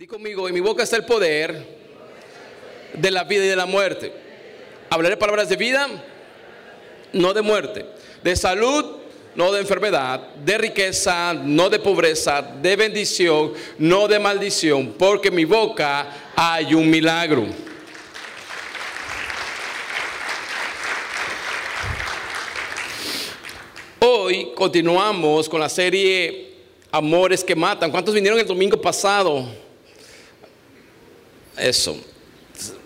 Di conmigo, en mi boca está el poder de la vida y de la muerte. Hablaré palabras de vida, no de muerte. De salud, no de enfermedad. De riqueza, no de pobreza. De bendición, no de maldición. Porque en mi boca hay un milagro. Hoy continuamos con la serie Amores que Matan. ¿Cuántos vinieron el domingo pasado? Eso.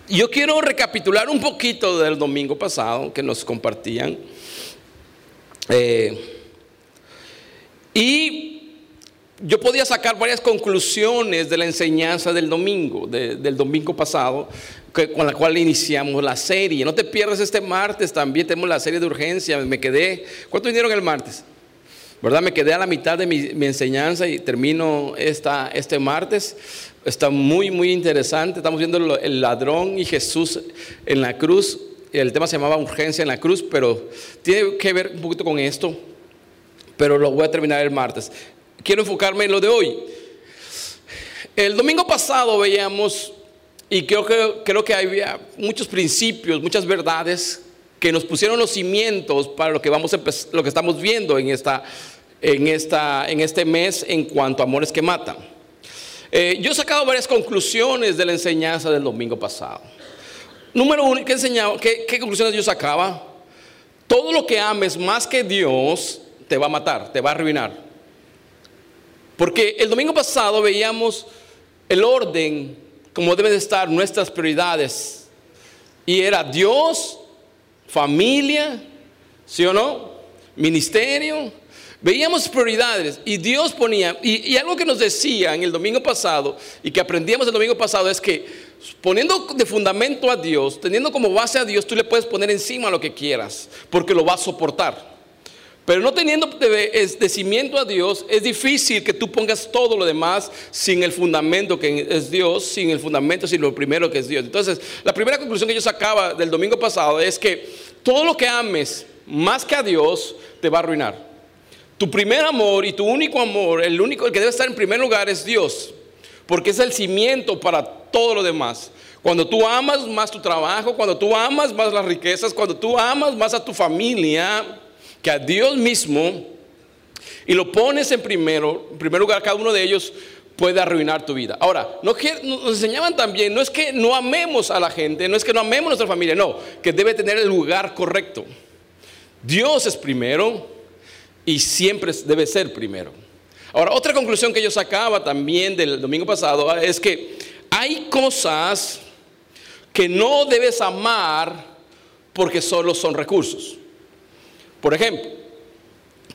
Yo quiero recapitular un poquito del domingo pasado que nos compartían. Eh, y yo podía sacar varias conclusiones de la enseñanza del domingo, del domingo pasado, con la cual iniciamos la serie. No te pierdas este martes, también tenemos la serie de urgencia. Me quedé, ¿cuántos vinieron el martes? ¿Verdad? Me quedé a la mitad de mi, enseñanza y termino esta, este martes. Está muy, muy interesante. Estamos viendo el ladrón y Jesús en la cruz. El tema se llamaba urgencia en la cruz, pero tiene que ver un poquito con esto. Pero lo voy a terminar el martes. Quiero enfocarme en lo de hoy. El domingo pasado veíamos, y creo que, creo que había muchos principios, muchas verdades que nos pusieron los cimientos para lo que, vamos lo que estamos viendo en, esta, en, esta, en este mes en cuanto a amores que matan. Eh, yo he sacado varias conclusiones de la enseñanza del domingo pasado. Número uno, ¿qué, enseñaba, qué, conclusiones yo sacaba? Todo lo que ames más que Dios te va a matar, te va a arruinar. Porque el domingo pasado veíamos el orden como deben de estar nuestras prioridades. Y era Dios, familia, ¿sí o no? Ministerio, Veíamos prioridades y Dios ponía, y, algo que nos decía en el domingo pasado y que aprendíamos el domingo pasado es que poniendo de fundamento a Dios, teniendo como base a Dios, tú le puedes poner encima lo que quieras, porque lo va a soportar. Pero no teniendo de, cimiento a Dios, es difícil que tú pongas todo lo demás sin el fundamento que es Dios, sin el fundamento, sin lo primero que es Dios. Entonces, la primera conclusión que yo sacaba del domingo pasado es que todo lo que ames más que a Dios te va a arruinar. Tu primer amor y tu único amor, el único el que debe estar en primer lugar es Dios, porque es el cimiento para todo lo demás. Cuando tú amas más tu trabajo, cuando tú amas más las riquezas, cuando tú amas más a tu familia que a Dios mismo y lo pones en primero, en primer lugar cada uno de ellos puede arruinar tu vida. Ahora, nos enseñaban también, no es que no amemos a la gente, no es que no amemos a nuestra familia, no, que debe tener el lugar correcto. Dios es primero, y siempre debe ser primero. Ahora, otra conclusión que yo sacaba también del domingo pasado es que hay cosas que no debes amar porque solo son recursos. Por ejemplo,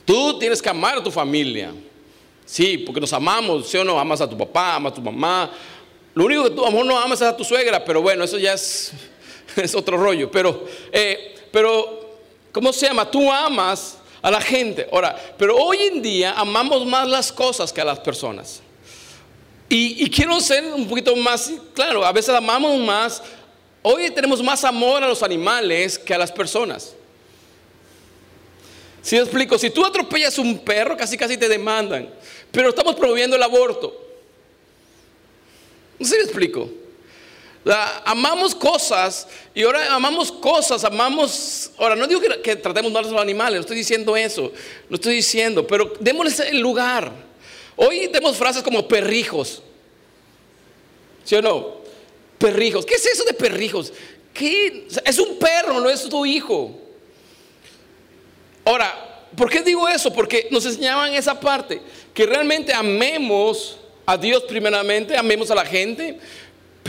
tú tienes que amar a tu familia. Sí, porque nos amamos, ¿sí o no? Amas a tu papá, amas a tu mamá. Lo único que tú, amor, no amas es a tu suegra, pero bueno, eso ya es, es otro rollo. Pero, eh, pero, ¿cómo se llama? Tú amas a la gente. Ahora, pero hoy en día amamos más las cosas que a las personas. Y, quiero ser un poquito más claro, a veces amamos más, hoy tenemos más amor a los animales que a las personas. Si explico, si tú atropellas un perro, casi casi te demandan, pero estamos promoviendo el aborto. No si explico amamos cosas y ahora amamos cosas, amamos, ahora no digo que, tratemos mal a los animales, no estoy diciendo eso, no estoy diciendo, pero démosles el lugar. Hoy tenemos frases como perrijos, ¿sí o no? Perrijos, ¿qué es eso de perrijos? ¿Qué? Es un perro, no es tu hijo. Ahora, ¿por qué digo eso? Porque nos enseñaban esa parte, que realmente amemos a Dios primeramente, amemos a la gente,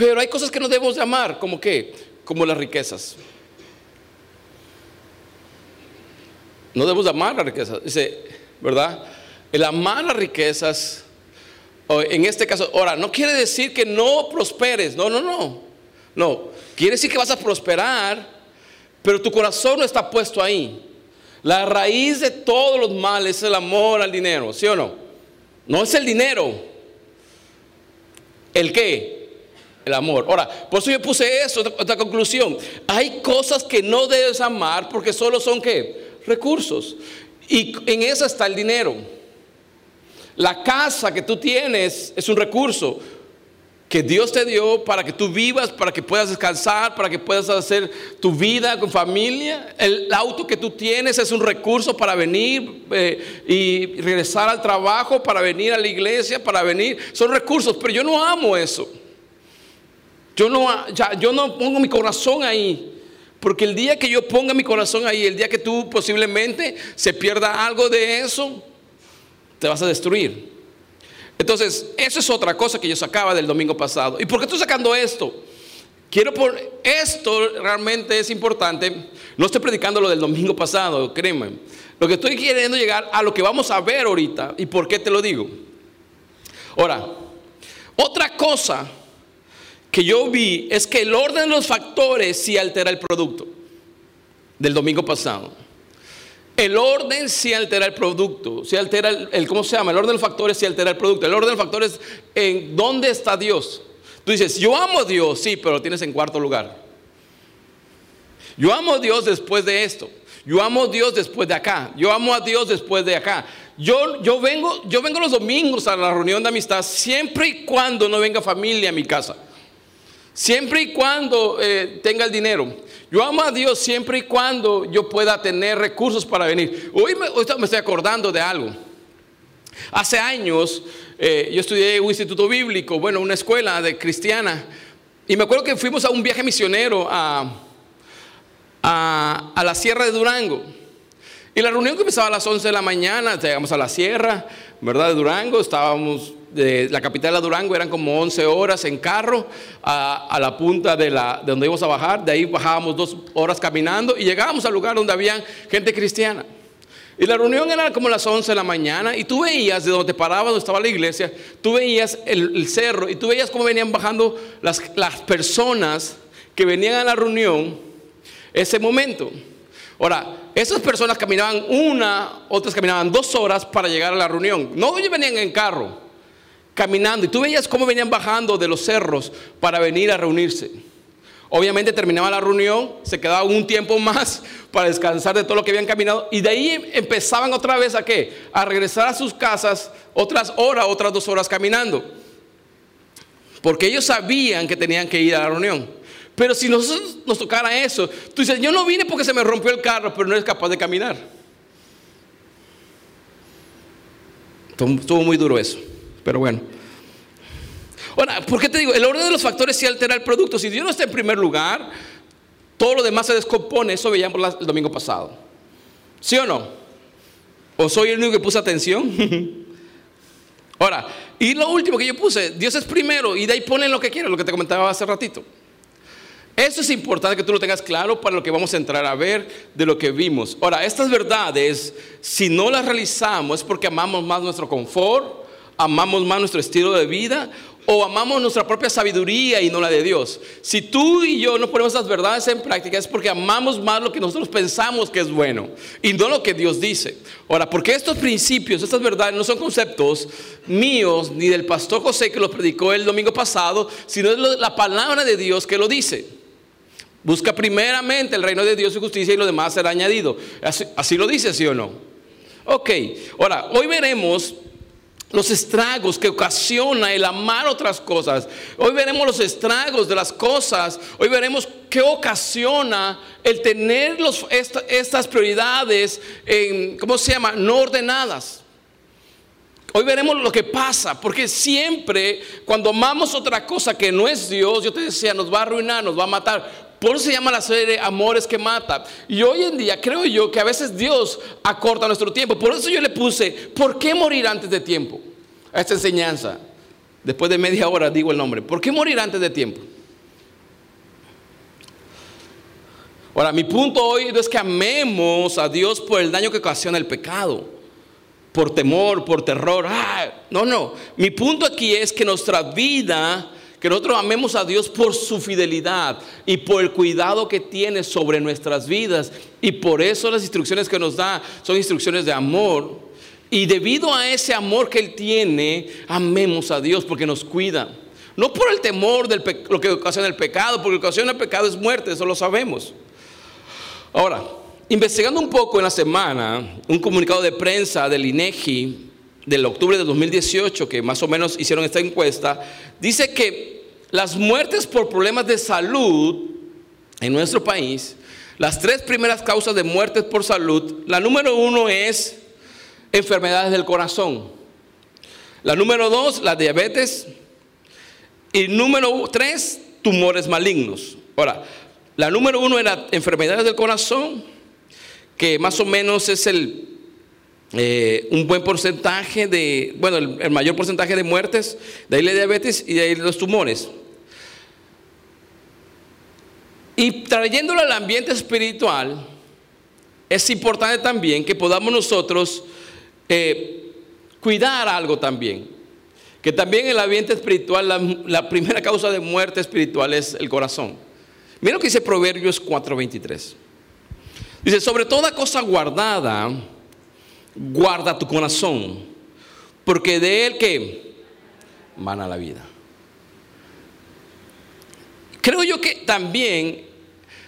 pero hay cosas que no debemos de como qué? Como las riquezas. No debemos de amar las riquezas. Dice, ¿verdad? El amar las riquezas, en este caso, ahora, no quiere decir que no prosperes. No, no, no. No. Quiere decir que vas a prosperar, pero tu corazón no está puesto ahí. La raíz de todos los males es el amor al dinero, ¿sí o no? No es el dinero. ¿El qué? El amor. Ahora, por eso yo puse eso, otra conclusión. Hay cosas que no debes amar porque solo son qué? Recursos. Y en eso está el dinero. La casa que tú tienes es un recurso que Dios te dio para que tú vivas, para que puedas descansar, para que puedas hacer tu vida con familia. El auto que tú tienes es un recurso para venir eh, y regresar al trabajo, para venir a la iglesia, para venir. Son recursos, pero yo no amo eso. Yo no, yo no pongo mi corazón ahí. Porque el día que yo ponga mi corazón ahí, el día que tú posiblemente se pierda algo de eso, te vas a destruir. Entonces, eso es otra cosa que yo sacaba del domingo pasado. ¿Y por qué estoy sacando esto? Quiero por esto realmente es importante. No estoy predicando lo del domingo pasado, créeme. Lo que estoy queriendo llegar a lo que vamos a ver ahorita. ¿Y por qué te lo digo? Ahora, otra cosa que yo vi es que el orden de los factores sí altera el producto del domingo pasado. El orden sí altera el producto, sí altera el, ¿cómo se llama? El orden de los factores sí altera el producto. El orden de los factores en dónde está Dios. Tú dices, yo amo a Dios, sí, pero lo tienes en cuarto lugar. Yo amo a Dios después de esto. Yo amo a Dios después de acá. Yo amo a Dios después de acá. Yo, yo, vengo, yo vengo los domingos a la reunión de amistad siempre y cuando no venga familia a mi casa. Siempre y cuando eh, tenga el dinero. Yo amo a Dios siempre y cuando yo pueda tener recursos para venir. Hoy me, estoy acordando de algo. Hace años eh, yo estudié un instituto bíblico, bueno, una escuela de cristiana. Y me acuerdo que fuimos a un viaje misionero a, a, a la Sierra de Durango. Y la reunión que empezaba a las 11 de la mañana, llegamos a la Sierra, ¿verdad? De Durango, estábamos de la capital de Durango eran como 11 horas en carro a, la punta de, la, de donde íbamos a bajar. De ahí bajábamos dos horas caminando y llegábamos al lugar donde había gente cristiana. Y la reunión era como las 11 de la mañana y tú veías de donde te parabas, donde estaba la iglesia, tú veías el, cerro y tú veías cómo venían bajando las, las personas que venían a la reunión ese momento. Ahora, esas personas caminaban una, otras caminaban dos horas para llegar a la reunión. No venían en carro caminando y tú veías cómo venían bajando de los cerros para venir a reunirse. Obviamente terminaba la reunión, se quedaba un tiempo más para descansar de todo lo que habían caminado y de ahí empezaban otra vez a qué? A regresar a sus casas otras horas, otras dos horas caminando. Porque ellos sabían que tenían que ir a la reunión. Pero si nosotros nos tocara eso, tú dices, yo no vine porque se me rompió el carro, pero no eres capaz de caminar. Estuvo muy duro eso. Pero bueno. Ahora, ¿por qué te digo? El orden de los factores sí altera el producto. Si Dios no está en primer lugar, todo lo demás se descompone. Eso veíamos el domingo pasado. ¿Sí o no? ¿O soy el único que puse atención? Ahora, y lo último que yo puse, Dios es primero y de ahí ponen lo que quieren, lo que te comentaba hace ratito. Eso es importante que tú lo tengas claro para lo que vamos a entrar a ver de lo que vimos. Ahora, estas verdades, si no las realizamos es porque amamos más nuestro confort, amamos más nuestro estilo de vida o amamos nuestra propia sabiduría y no la de Dios. Si tú y yo no ponemos esas verdades en práctica es porque amamos más lo que nosotros pensamos que es bueno y no lo que Dios dice. Ahora, porque estos principios, estas verdades no son conceptos míos ni del pastor José que los predicó el domingo pasado, sino es la palabra de Dios que lo dice. Busca primeramente el reino de Dios y justicia y lo demás será añadido. Así, así lo dice, ¿sí o no? Ok, ahora, hoy veremos los estragos que ocasiona el amar otras cosas. Hoy veremos los estragos de las cosas. Hoy veremos qué ocasiona el tener estas prioridades, ¿cómo se llama? No ordenadas. Hoy veremos lo que pasa, porque siempre cuando amamos otra cosa que no es Dios, yo te decía, nos va a arruinar, nos va a matar. Por eso se llama la serie Amores que mata. Y hoy en día creo yo que a veces Dios acorta nuestro tiempo. Por eso yo le puse, ¿por qué morir antes de tiempo? A esta enseñanza. Después de media hora digo el nombre. ¿Por qué morir antes de tiempo? Ahora, mi punto hoy es que amemos a Dios por el daño que ocasiona el pecado. Por temor, por terror. Ah, no, no. Mi punto aquí es que nuestra vida que nosotros amemos a Dios por su fidelidad y por el cuidado que tiene sobre nuestras vidas. Y por eso las instrucciones que nos da son instrucciones de amor. Y debido a ese amor que Él tiene, amemos a Dios porque nos cuida. No por el temor de lo que ocasiona el pecado, porque lo que ocasiona el pecado es muerte, eso lo sabemos. Ahora, investigando un poco en la semana, un comunicado de prensa del INEGI del octubre de 2018, que más o menos hicieron esta encuesta, dice que las muertes por problemas de salud en nuestro país, las tres primeras causas de muertes por salud, la número uno es enfermedades del corazón. La número dos, la diabetes. Y número tres, tumores malignos. Ahora, la número uno era enfermedades del corazón, que más o menos es el, eh, un buen porcentaje de, bueno, el, mayor porcentaje de muertes, de ahí la diabetes y de ahí los tumores. Y trayéndolo al ambiente espiritual, es importante también que podamos nosotros eh, cuidar algo también. Que también en el ambiente espiritual, la, la, primera causa de muerte espiritual es el corazón. Mira lo que dice Proverbios 4:23. Dice, sobre toda cosa guardada, guarda tu corazón, porque de él que mana la vida. Creo yo que también,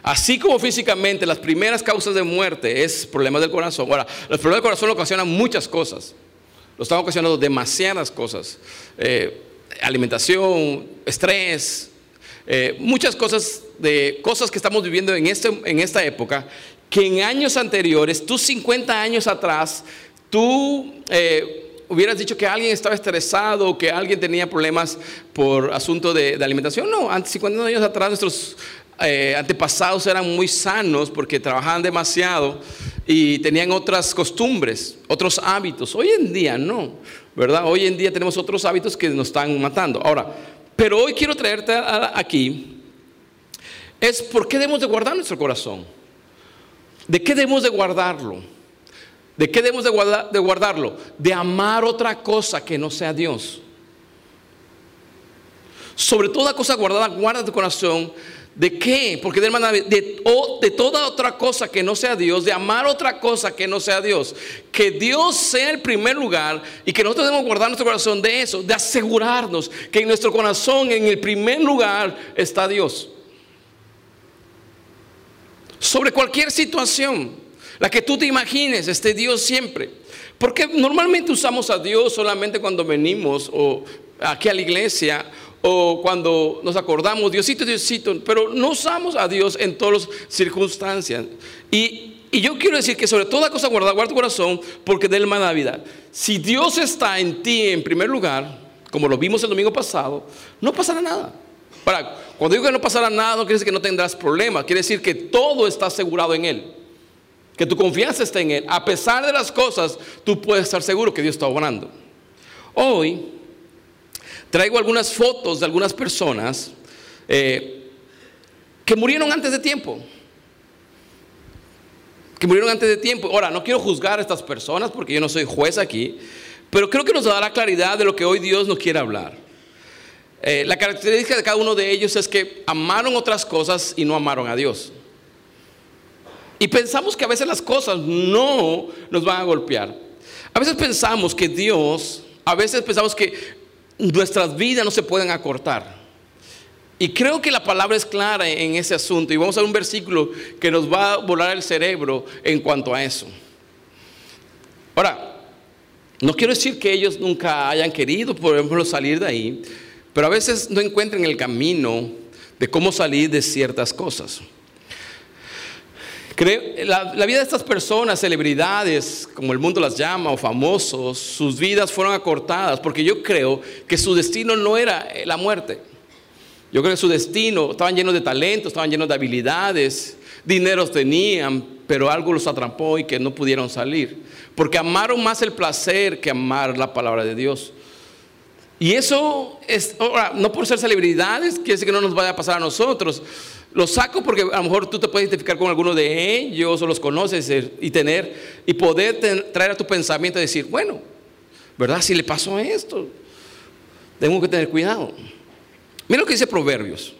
así como físicamente, las primeras causas de muerte es problemas del corazón. Ahora, los problemas del corazón ocasionan muchas cosas. Lo están ocasionando demasiadas cosas. Eh, alimentación, estrés, eh, muchas cosas de cosas que estamos viviendo en, este, en esta época que en años anteriores, tú 50 años atrás, tú eh, hubieras dicho que alguien estaba estresado, que alguien tenía problemas por asunto de, alimentación. No, antes 50 años atrás nuestros eh, antepasados eran muy sanos porque trabajaban demasiado y tenían otras costumbres, otros hábitos. Hoy en día no, ¿verdad? Hoy en día tenemos otros hábitos que nos están matando. Ahora, pero hoy quiero traerte aquí, es por qué debemos de guardar nuestro corazón. ¿De qué debemos de guardarlo? ¿De qué debemos de, de guardarlo? De amar otra cosa que no sea Dios. Sobre toda cosa guardada, guarda tu corazón. ¿De qué? Porque de, de, de toda otra cosa que no sea Dios, de amar otra cosa que no sea Dios. Que Dios sea el primer lugar y que nosotros debemos guardar nuestro corazón de eso, de asegurarnos que en nuestro corazón, en el primer lugar, está Dios sobre cualquier situación, la que tú te imagines, esté Dios siempre. Porque normalmente usamos a Dios solamente cuando venimos o aquí a la iglesia o cuando nos acordamos, Diosito, Diosito, pero no usamos a Dios en todas las circunstancias. Y, yo quiero decir que sobre toda cosa guarda, guarda tu corazón porque de él la Navidad. Si Dios está en ti en primer lugar, como lo vimos el domingo pasado, no pasará nada. Para, cuando digo que no pasará nada, no quiere decir que no tendrás problemas, quiere decir que todo está asegurado en Él. Que tu confianza está en Él. A pesar de las cosas, tú puedes estar seguro que Dios está obrando. Hoy traigo algunas fotos de algunas personas eh, que murieron antes de tiempo. Que murieron antes de tiempo. Ahora, no quiero juzgar a estas personas porque yo no soy juez aquí, pero creo que nos dará claridad de lo que hoy Dios nos quiere hablar. Eh, la característica de cada uno de ellos es que amaron otras cosas y no amaron a Dios. Y pensamos que a veces las cosas no nos van a golpear. A veces pensamos que Dios, a veces pensamos que nuestras vidas no se pueden acortar. Y creo que la palabra es clara en ese asunto. Y vamos a ver un versículo que nos va a volar el cerebro en cuanto a eso. Ahora, no quiero decir que ellos nunca hayan querido, por ejemplo, salir de ahí. Pero a veces no encuentran el camino de cómo salir de ciertas cosas. La, la, vida de estas personas, celebridades, como el mundo las llama, o famosos, sus vidas fueron acortadas, porque yo creo que su destino no era la muerte. Yo creo que su destino, estaban llenos de talentos, estaban llenos de habilidades, dineros tenían, pero algo los atrapó y que no pudieron salir. Porque amaron más el placer que amar la palabra de Dios. Y eso es, ahora, no por ser celebridades, quiere decir que no nos vaya a pasar a nosotros. Lo saco porque a lo mejor tú te puedes identificar con alguno de ellos o los conoces eh, y tener y poder traer a tu pensamiento y decir, bueno, ¿verdad? Si le pasó esto, tengo que tener cuidado. Mira lo que dice Proverbios.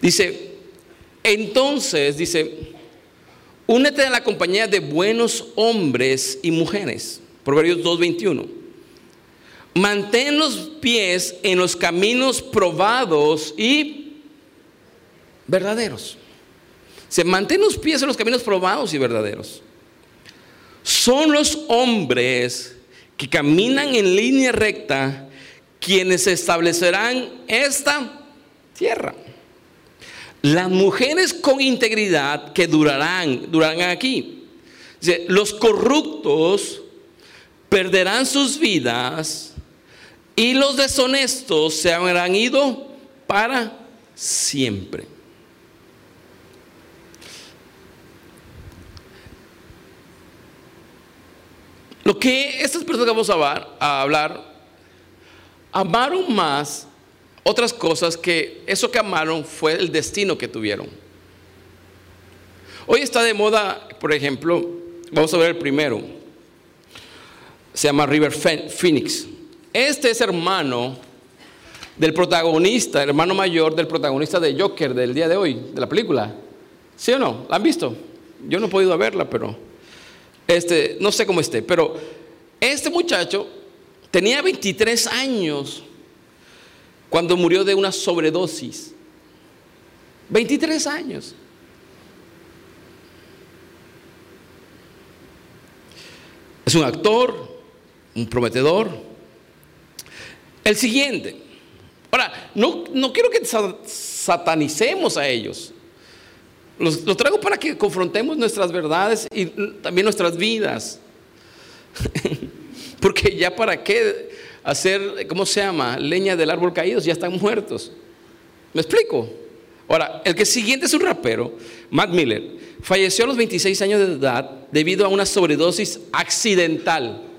Dice, entonces, dice, únete a la compañía de buenos hombres y mujeres Proverbios 2.21. Mantén los pies en los caminos probados y verdaderos. Se mantén los pies en los caminos probados y verdaderos. Son los hombres que caminan en línea recta quienes establecerán esta tierra. Las mujeres con integridad que durarán, durarán aquí. los corruptos perderán sus vidas y los deshonestos se habrán ido para siempre. Lo que estas personas que vamos a hablar, amaron más otras cosas que eso que amaron fue el destino que tuvieron. Hoy está de moda, por ejemplo, vamos a ver el primero, se llama River Phoenix. Este es hermano del protagonista, hermano mayor del protagonista de Joker del día de hoy, de la película. ¿Sí o no? ¿La han visto? Yo no he podido verla, pero este, no sé cómo esté, pero este muchacho tenía 23 años cuando murió de una sobredosis. 23 años. Es un actor, prometedor. El siguiente. Ahora, no, no quiero que satanicemos a ellos. Los, los, traigo para que confrontemos nuestras verdades y también nuestras vidas. Porque ya para qué hacer, ¿cómo se llama? Leña del árbol caído, ya están muertos. ¿Me explico? Ahora, el que siguiente es un rapero, Matt Miller. Falleció a los 26 años de edad debido a una sobredosis accidental.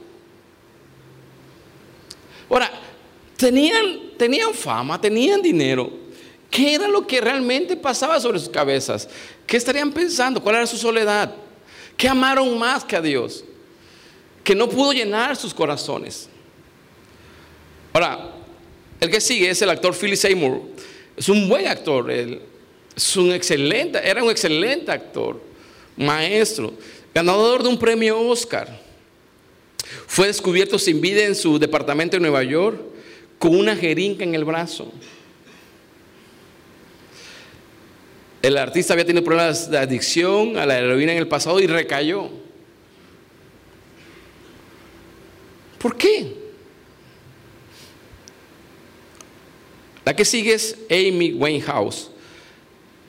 Ahora, tenían, tenían fama, tenían dinero. ¿Qué era lo que realmente pasaba sobre sus cabezas? ¿Qué estarían pensando? ¿Cuál era su soledad? ¿Qué amaron más que a Dios? Que no pudo llenar sus corazones. Ahora, el que sigue es el actor Philip Seymour. Es un buen actor, es un excelente, era un excelente actor, maestro, ganador de un premio Oscar. Fue descubierto sin vida en su departamento en Nueva York con una jeringa en el brazo. El artista había tenido problemas de adicción a la heroína en el pasado y recayó. ¿Por qué? La que sigue es Amy Winehouse.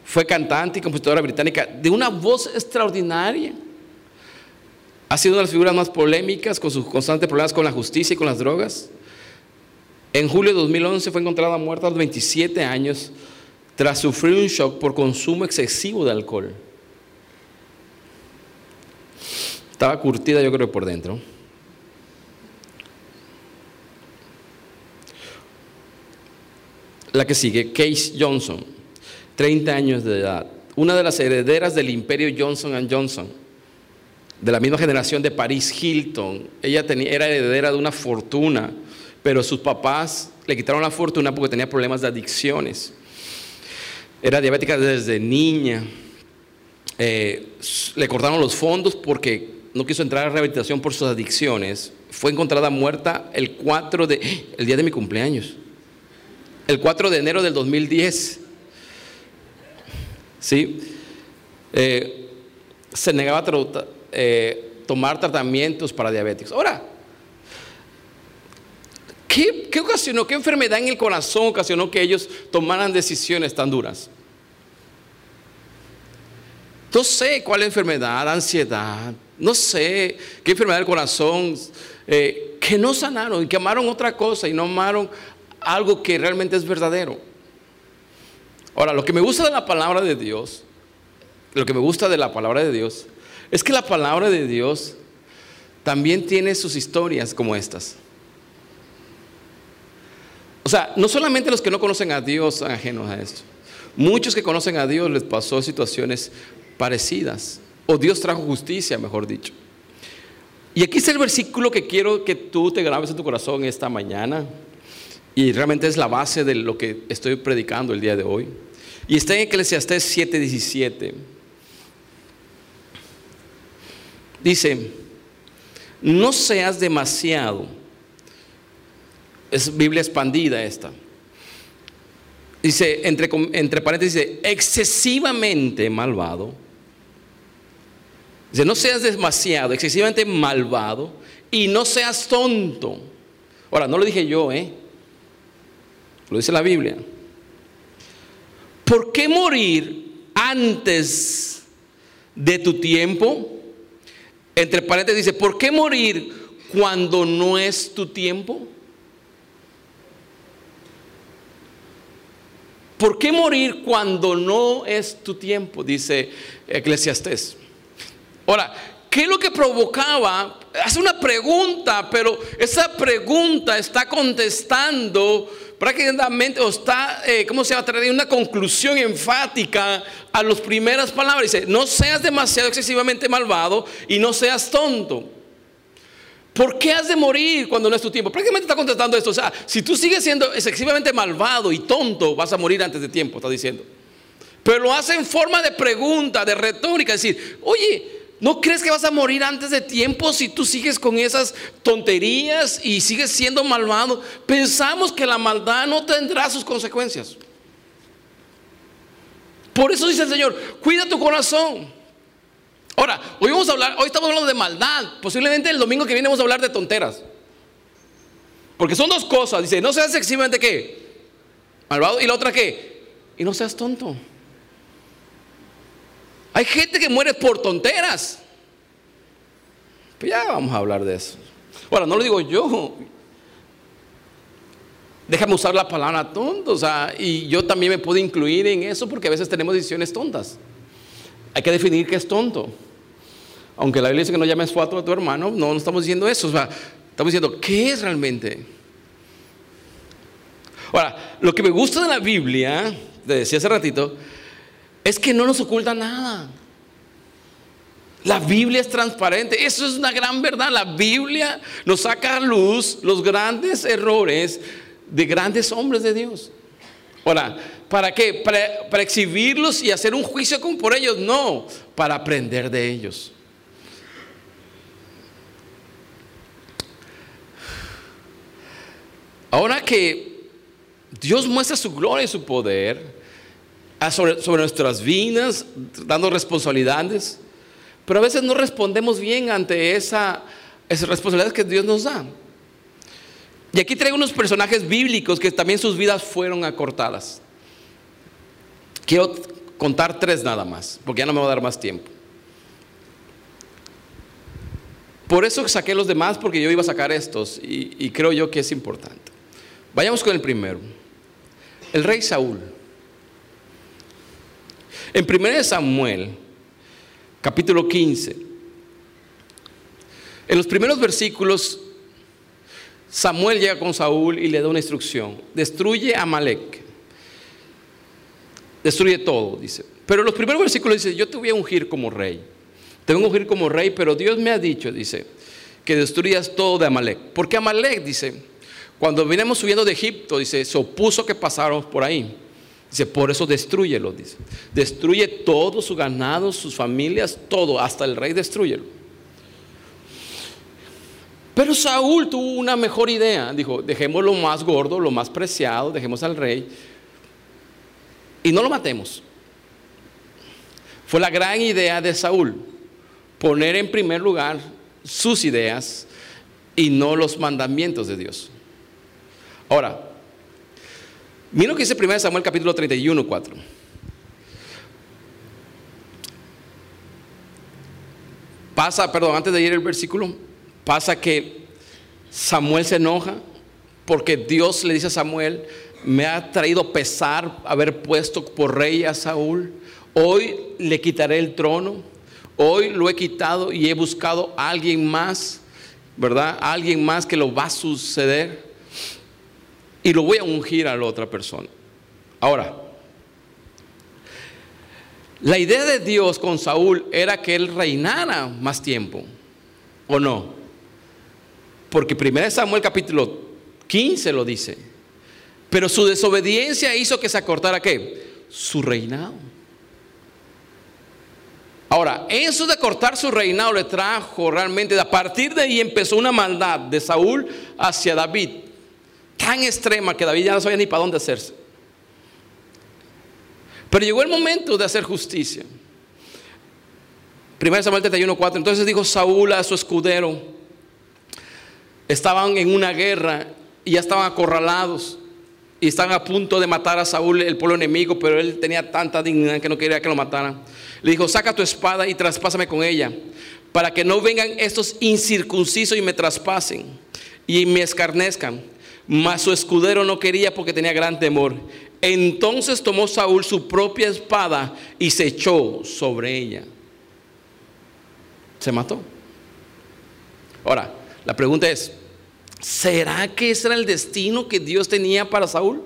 Fue cantante y compositora británica de una voz extraordinaria. Ha sido una de las figuras más polémicas con sus constantes problemas con la justicia y con las drogas. En julio de 2011 fue encontrada muerta a los 27 años tras sufrir un shock por consumo excesivo de alcohol. Estaba curtida yo creo por dentro. La que sigue, Case Johnson, 30 años de edad, una de las herederas del imperio Johnson Johnson, de la misma generación de Paris Hilton. Ella era heredera de una fortuna, pero sus papás le quitaron la fortuna porque tenía problemas de adicciones. Era diabética desde niña. Eh, le cortaron los fondos porque no quiso entrar a rehabilitación por sus adicciones. Fue encontrada muerta el 4 de, el día de mi cumpleaños el 4 de enero del 2010. ¿Sí? Eh, se negaba a eh, tomar tratamientos para diabéticos. Ahora, ¿qué, ¿qué ocasionó, qué enfermedad en el corazón ocasionó que ellos tomaran decisiones tan duras? No sé cuál enfermedad, ansiedad, no sé qué enfermedad del corazón, eh, que no sanaron y que amaron otra cosa y no amaron algo que realmente es verdadero. Ahora, lo que me gusta de la palabra de Dios, lo que me gusta de la palabra de Dios, es que la palabra de Dios también tiene sus historias como estas. O sea, no solamente los que no conocen a Dios son ajenos a esto. Muchos que conocen a Dios les pasó situaciones parecidas. O Dios trajo justicia, mejor dicho. Y aquí está el versículo que quiero que tú te grabes en tu corazón esta mañana. Y realmente es la base de lo que estoy predicando el día de hoy. Y está en Eclesiastés 7:17. Dice, no seas demasiado, es Biblia expandida esta. Dice, entre, entre paréntesis, excesivamente malvado. Dice, no seas demasiado, excesivamente malvado y no seas tonto. Ahora, no lo dije yo, ¿eh? Lo dice la Biblia. ¿Por qué morir antes de tu tiempo? Entre paréntesis dice, ¿por qué morir cuando no es tu tiempo? ¿Por qué morir cuando no es tu tiempo? Dice Eclesiastés. Ahora, ¿qué es lo que provocaba? Hace una pregunta, pero esa pregunta está contestando prácticamente está, eh, ¿cómo se va a una conclusión enfática a las primeras palabras? Dice, no seas demasiado excesivamente malvado y no seas tonto. ¿Por qué has de morir cuando no es tu tiempo? Prácticamente está contestando esto. O sea, si tú sigues siendo excesivamente malvado y tonto, vas a morir antes de tiempo, está diciendo. Pero lo hace en forma de pregunta, de retórica. Es decir, oye, ¿no crees que vas a morir antes de tiempo si tú sigues con esas tonterías y sigues siendo malvado? Pensamos que la maldad no tendrá sus consecuencias. Por eso dice el Señor, cuida tu corazón. Ahora, hoy vamos a hablar, hoy estamos hablando de maldad. Posiblemente el domingo que viene vamos a hablar de tonteras. Porque son dos cosas. Dice, no seas excesivamente qué? Malvado. Y la otra qué? Y no seas tonto. Hay gente que muere por tonteras. Pues ya vamos a hablar de eso. Ahora, no lo digo yo. Déjame usar la palabra tonto. O sea, y yo también me puedo incluir en eso porque a veces tenemos decisiones tontas. Hay que definir qué es tonto. Aunque la Biblia dice que no llames foto a tu hermano, no, no estamos diciendo eso. estamos diciendo, ¿qué es realmente? Ahora, lo que me gusta de la Biblia, te decía hace ratito, es que no nos oculta nada. La Biblia es transparente. Eso es una gran verdad. La Biblia nos saca a luz los grandes errores de grandes hombres de Dios. Ahora, ¿para qué? Para, exhibirlos y hacer un juicio con por ellos. No, para aprender de ellos. Ahora que Dios muestra su gloria y su poder sobre, nuestras vidas, dando responsabilidades, pero a veces no respondemos bien ante esa, esas responsabilidades que Dios nos da. Y aquí traigo unos personajes bíblicos que también sus vidas fueron acortadas. Quiero contar tres nada más, porque ya no me va a dar más tiempo. Por eso saqué los demás, porque yo iba a sacar estos y, y creo yo que es importante. Vayamos con el primero. El rey Saúl. En 1 Samuel, capítulo 15, en los primeros versículos Samuel llega con Saúl y le da una instrucción. Destruye a Amalek. Destruye todo, dice. Pero los primeros versículos dice, yo te voy a ungir como rey. Te voy a ungir como rey, pero Dios me ha dicho, dice, que destruyas todo de Amalek. Porque Amalek, dice, cuando vinimos subiendo de Egipto, dice, se opuso que pasáramos por ahí. Dice, por eso destruyelo, dice. Destruye todo su ganado, sus familias, todo, hasta el rey destruyelo. Pero Saúl tuvo una mejor idea. Dijo, dejemos lo más gordo, lo más preciado, dejemos al rey y no lo matemos. Fue la gran idea de Saúl, poner en primer lugar sus ideas y no los mandamientos de Dios. Ahora, mira lo que dice 1 Samuel capítulo 31, 4. Pasa, perdón, antes de ir el versículo, Pasa que Samuel se enoja porque Dios le dice a Samuel, me ha traído pesar haber puesto por rey a Saúl. Hoy le quitaré el trono. Hoy lo he quitado y he buscado a alguien más, ¿verdad? alguien más que lo va a suceder. Y lo voy a ungir a la otra persona. Ahora, la idea de Dios con Saúl era que él reinara más tiempo, ¿o no? Porque 1 Samuel capítulo 15 lo dice. Pero su desobediencia hizo que se acortara qué? Su reinado. Ahora, eso de cortar su reinado le trajo realmente, a partir de ahí empezó una maldad de Saúl hacia David, tan extrema que David ya no sabía ni para dónde hacerse. Pero llegó el momento de hacer justicia. 1 Samuel 31, 4. Entonces dijo Saúl a su escudero, estaban en una guerra y ya estaban acorralados. y están a punto de matar a Saúl, el pueblo enemigo, pero él tenía tanta dignidad que no quería que lo mataran. Le dijo, saca tu espada y traspásame con ella, para que no vengan estos incircuncisos y me traspasen y me escarnezcan. Mas su escudero no quería porque tenía gran temor. Entonces tomó Saúl su propia espada y se echó sobre ella. Se mató. Ahora, la pregunta es, ¿será que ese era el destino que Dios tenía para Saúl?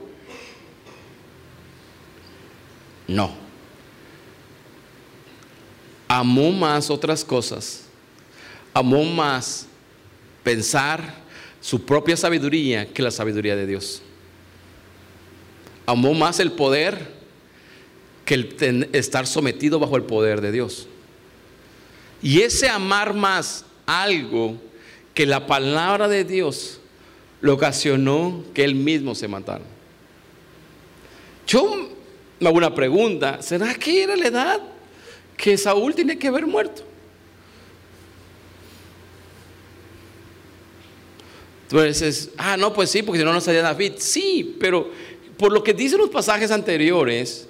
No. Amó más otras cosas. Amó más pensar su propia sabiduría que la sabiduría de Dios. Amó más el poder que el estar sometido bajo el poder de Dios. Y ese amar más algo que la palabra de Dios lo ocasionó que él mismo se matara. Yo me hago una pregunta, ¿será que era la edad que Saúl tiene que haber muerto? Tú dices, ah, no, pues sí, porque si no, no salía David. Sí, pero por lo que dicen los pasajes anteriores,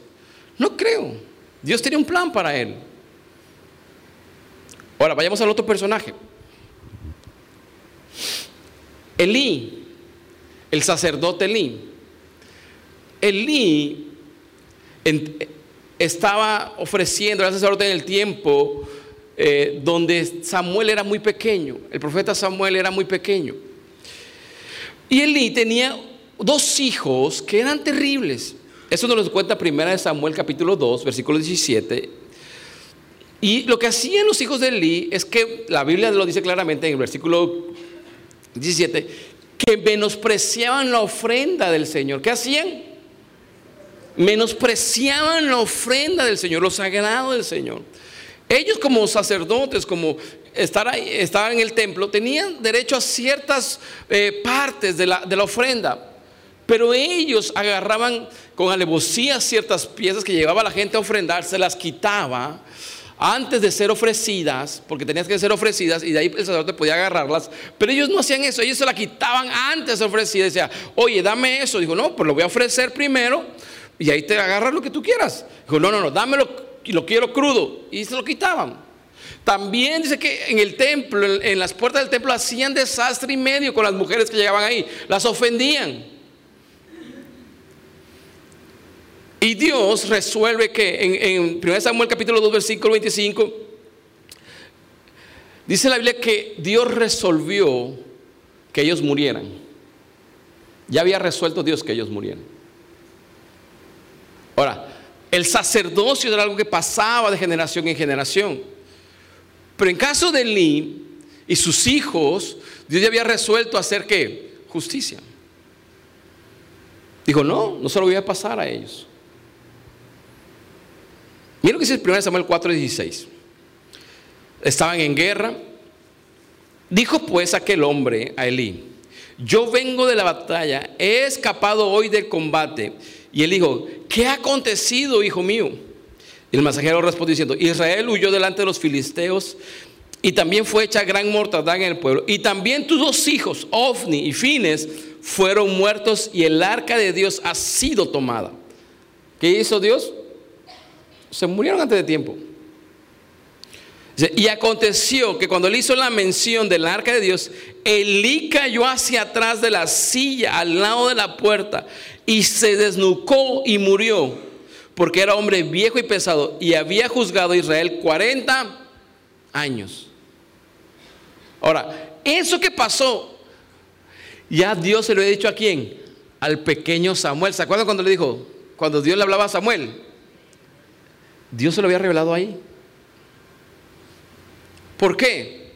no creo. Dios tenía un plan para él. Ahora, vayamos al otro personaje. Elí, el sacerdote Elí. Elí estaba ofreciendo al sacerdote en el tiempo eh, donde Samuel era muy pequeño. El profeta Samuel era muy pequeño. Y Elí tenía dos hijos que eran terribles. Eso nos lo cuenta primera de Samuel capítulo 2, versículo 17. Y lo que hacían los hijos de Elí es que la Biblia lo dice claramente en el versículo 17, que menospreciaban la ofrenda del Señor. ¿Qué hacían? Menospreciaban la ofrenda del Señor, lo sagrado del Señor. Ellos como sacerdotes, como ahí, estaban en el templo, tenían derecho a ciertas eh, partes de la, de la ofrenda. Pero ellos agarraban con alevosía ciertas piezas que llevaba la gente a ofrendar, se las quitaba antes de ser ofrecidas, porque tenías que ser ofrecidas y de ahí el sacerdote podía agarrarlas, pero ellos no hacían eso, ellos se la quitaban antes de ser ofrecidas. Decía, oye, dame eso. Dijo, no, pues lo voy a ofrecer primero y ahí te agarras lo que tú quieras. Dijo, no, no, no, dámelo y lo quiero crudo. Y se lo quitaban. También dice que en el templo, en las puertas del templo, hacían desastre y medio con las mujeres que llegaban ahí. Las ofendían. Y Dios resuelve que en, en 1 Samuel capítulo 2, versículo 25, dice la Biblia que Dios resolvió que ellos murieran. Ya había resuelto Dios que ellos murieran. Ahora, el sacerdocio era algo que pasaba de generación en generación. Pero en caso de Lee y sus hijos, Dios ya había resuelto hacer qué? Justicia. Dijo, no, no se lo voy a pasar a ellos. Mira lo que dice el 1 Samuel 4:16. Estaban en guerra. Dijo pues aquel hombre a Elí, yo vengo de la batalla, he escapado hoy del combate. Y él dijo, ¿qué ha acontecido, hijo mío? El mensajero respondió diciendo, Israel huyó delante de los filisteos y también fue hecha gran mortandad en el pueblo. Y también tus dos hijos, Ofni y Fines, fueron muertos y el arca de Dios ha sido tomada. ¿Qué hizo Dios? Se murieron antes de tiempo. Y aconteció que cuando él hizo la mención del arca de Dios, Elí cayó hacia atrás de la silla al lado de la puerta y se desnucó y murió porque era hombre viejo y pesado y había juzgado a Israel 40 años. Ahora, eso que pasó, ya Dios se lo había dicho a quién? Al pequeño Samuel. ¿Se acuerdan cuando le dijo? Cuando Dios le hablaba a Samuel. Dios se lo había revelado ahí. ¿Por qué?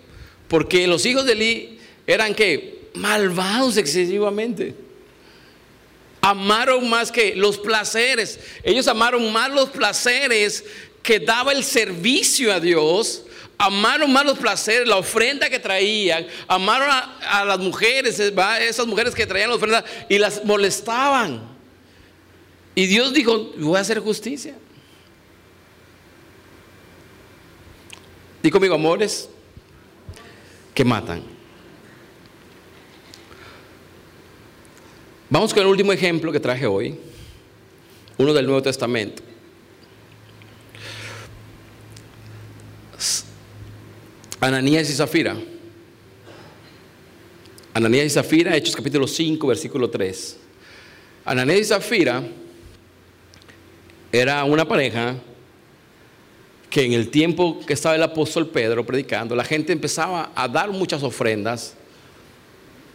Porque los hijos de Eli eran que malvados excesivamente. Amaron más que los placeres. Ellos amaron más los placeres que daba el servicio a Dios. Amaron más los placeres, la ofrenda que traían. Amaron a, las mujeres, esas mujeres que traían la ofrenda y las molestaban. Y Dios dijo, voy a hacer justicia. Di conmigo, amores que matan. Vamos con el último ejemplo que traje hoy, uno del Nuevo Testamento. Ananías y Zafira. Ananías y Zafira, Hechos capítulo 5, versículo 3. Ananías y Zafira era una pareja que en el tiempo que estaba el apóstol Pedro predicando, la gente empezaba a dar muchas ofrendas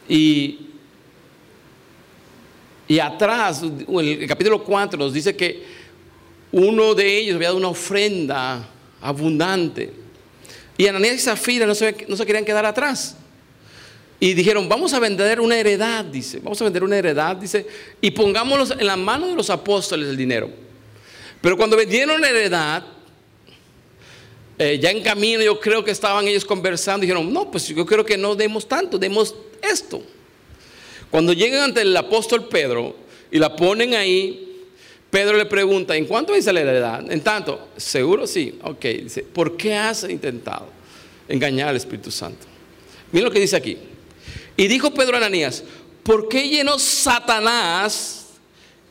y, y atrás, el capítulo 4 nos dice que uno de ellos había dado una ofrenda abundante. Y Ananías y Zafira no se, no se querían quedar atrás. Y dijeron, vamos a vender una heredad, dice, vamos a vender una heredad, dice, y pongámoslo en la mano de los apóstoles el dinero. Pero cuando vendieron la heredad, eh, ya en camino yo creo que estaban ellos conversando, dijeron, no, pues yo creo que no demos tanto, demos esto. Cuando llegan ante el apóstol Pedro y la ponen ahí, Pedro le pregunta, ¿en cuánto dice la heredad? En tanto, seguro sí, ok, dice, ¿por qué has intentado engañar al Espíritu Santo? Miren lo que dice aquí. Y dijo Pedro a Ananías, ¿por qué llenó Satanás?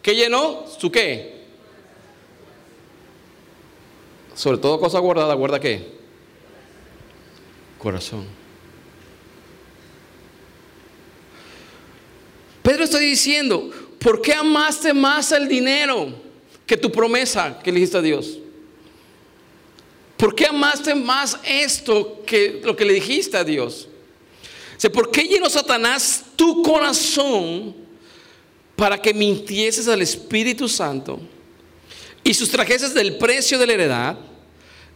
¿Qué llenó? ¿Su qué? Sobre todo cosa guardada, ¿guarda qué? Corazón. Pedro está diciendo, ¿por qué amaste más el dinero que tu promesa que le dijiste a Dios? ¿Por qué amaste más esto que lo que le dijiste a Dios? ¿Por qué llenó Satanás tu corazón para que mintieses al Espíritu Santo y sustrajeses del precio de la heredad?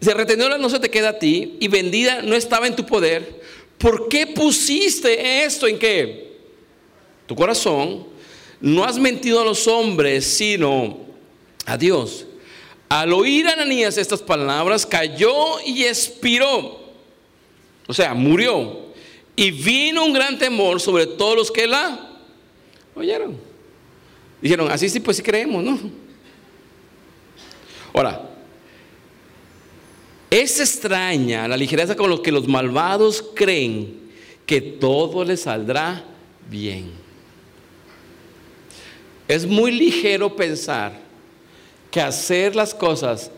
Se retenedora no se te queda a ti y vendida no estaba en tu poder. ¿Por qué pusiste esto en qué? Tu corazón. No has mentido a los hombres, sino a Dios. Al oír a Ananías estas palabras, cayó y expiró. O sea, murió. Y vino un gran temor sobre todos los que la oyeron. Dijeron, así sí, pues sí creemos, ¿no? Ahora, es extraña la ligereza con la que los malvados creen que todo les saldrá bien. Es muy ligero pensar que hacer las cosas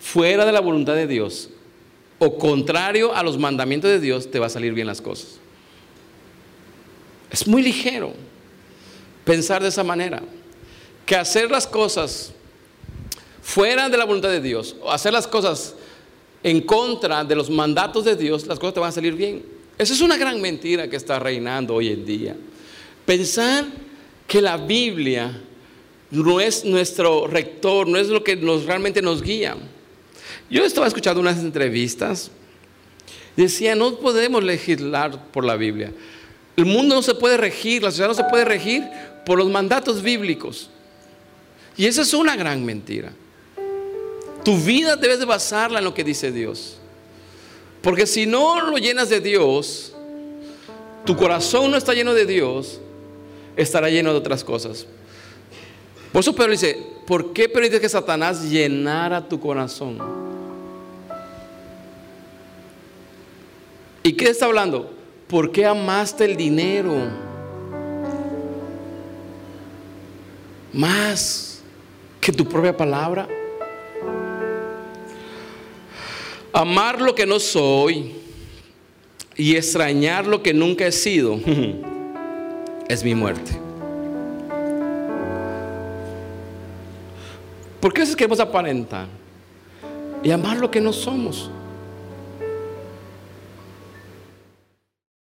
fuera de la voluntad de Dios o contrario a los mandamientos de Dios, te va a salir bien las cosas. Es muy ligero pensar de esa manera, que hacer las cosas fuera de la voluntad de Dios, o hacer las cosas en contra de los mandatos de Dios, las cosas te van a salir bien. Esa es una gran mentira que está reinando hoy en día. Pensar que la Biblia no es nuestro rector, no es lo que nos, realmente nos guía. Yo estaba escuchando unas entrevistas. Decía, no podemos legislar por la Biblia. El mundo no se puede regir, la sociedad no se puede regir por los mandatos bíblicos. Y esa es una gran mentira. Tu vida debes de basarla en lo que dice Dios. Porque si no lo llenas de Dios, tu corazón no está lleno de Dios, estará lleno de otras cosas. Por eso Pedro dice, ¿por qué permites que Satanás llenara tu corazón? ¿Y qué está hablando? ¿Por qué amaste el dinero? Más que tu propia palabra. Amar lo que no soy y extrañar lo que nunca he sido es mi muerte. ¿Por qué es que queremos aparentar? Y amar lo que no somos.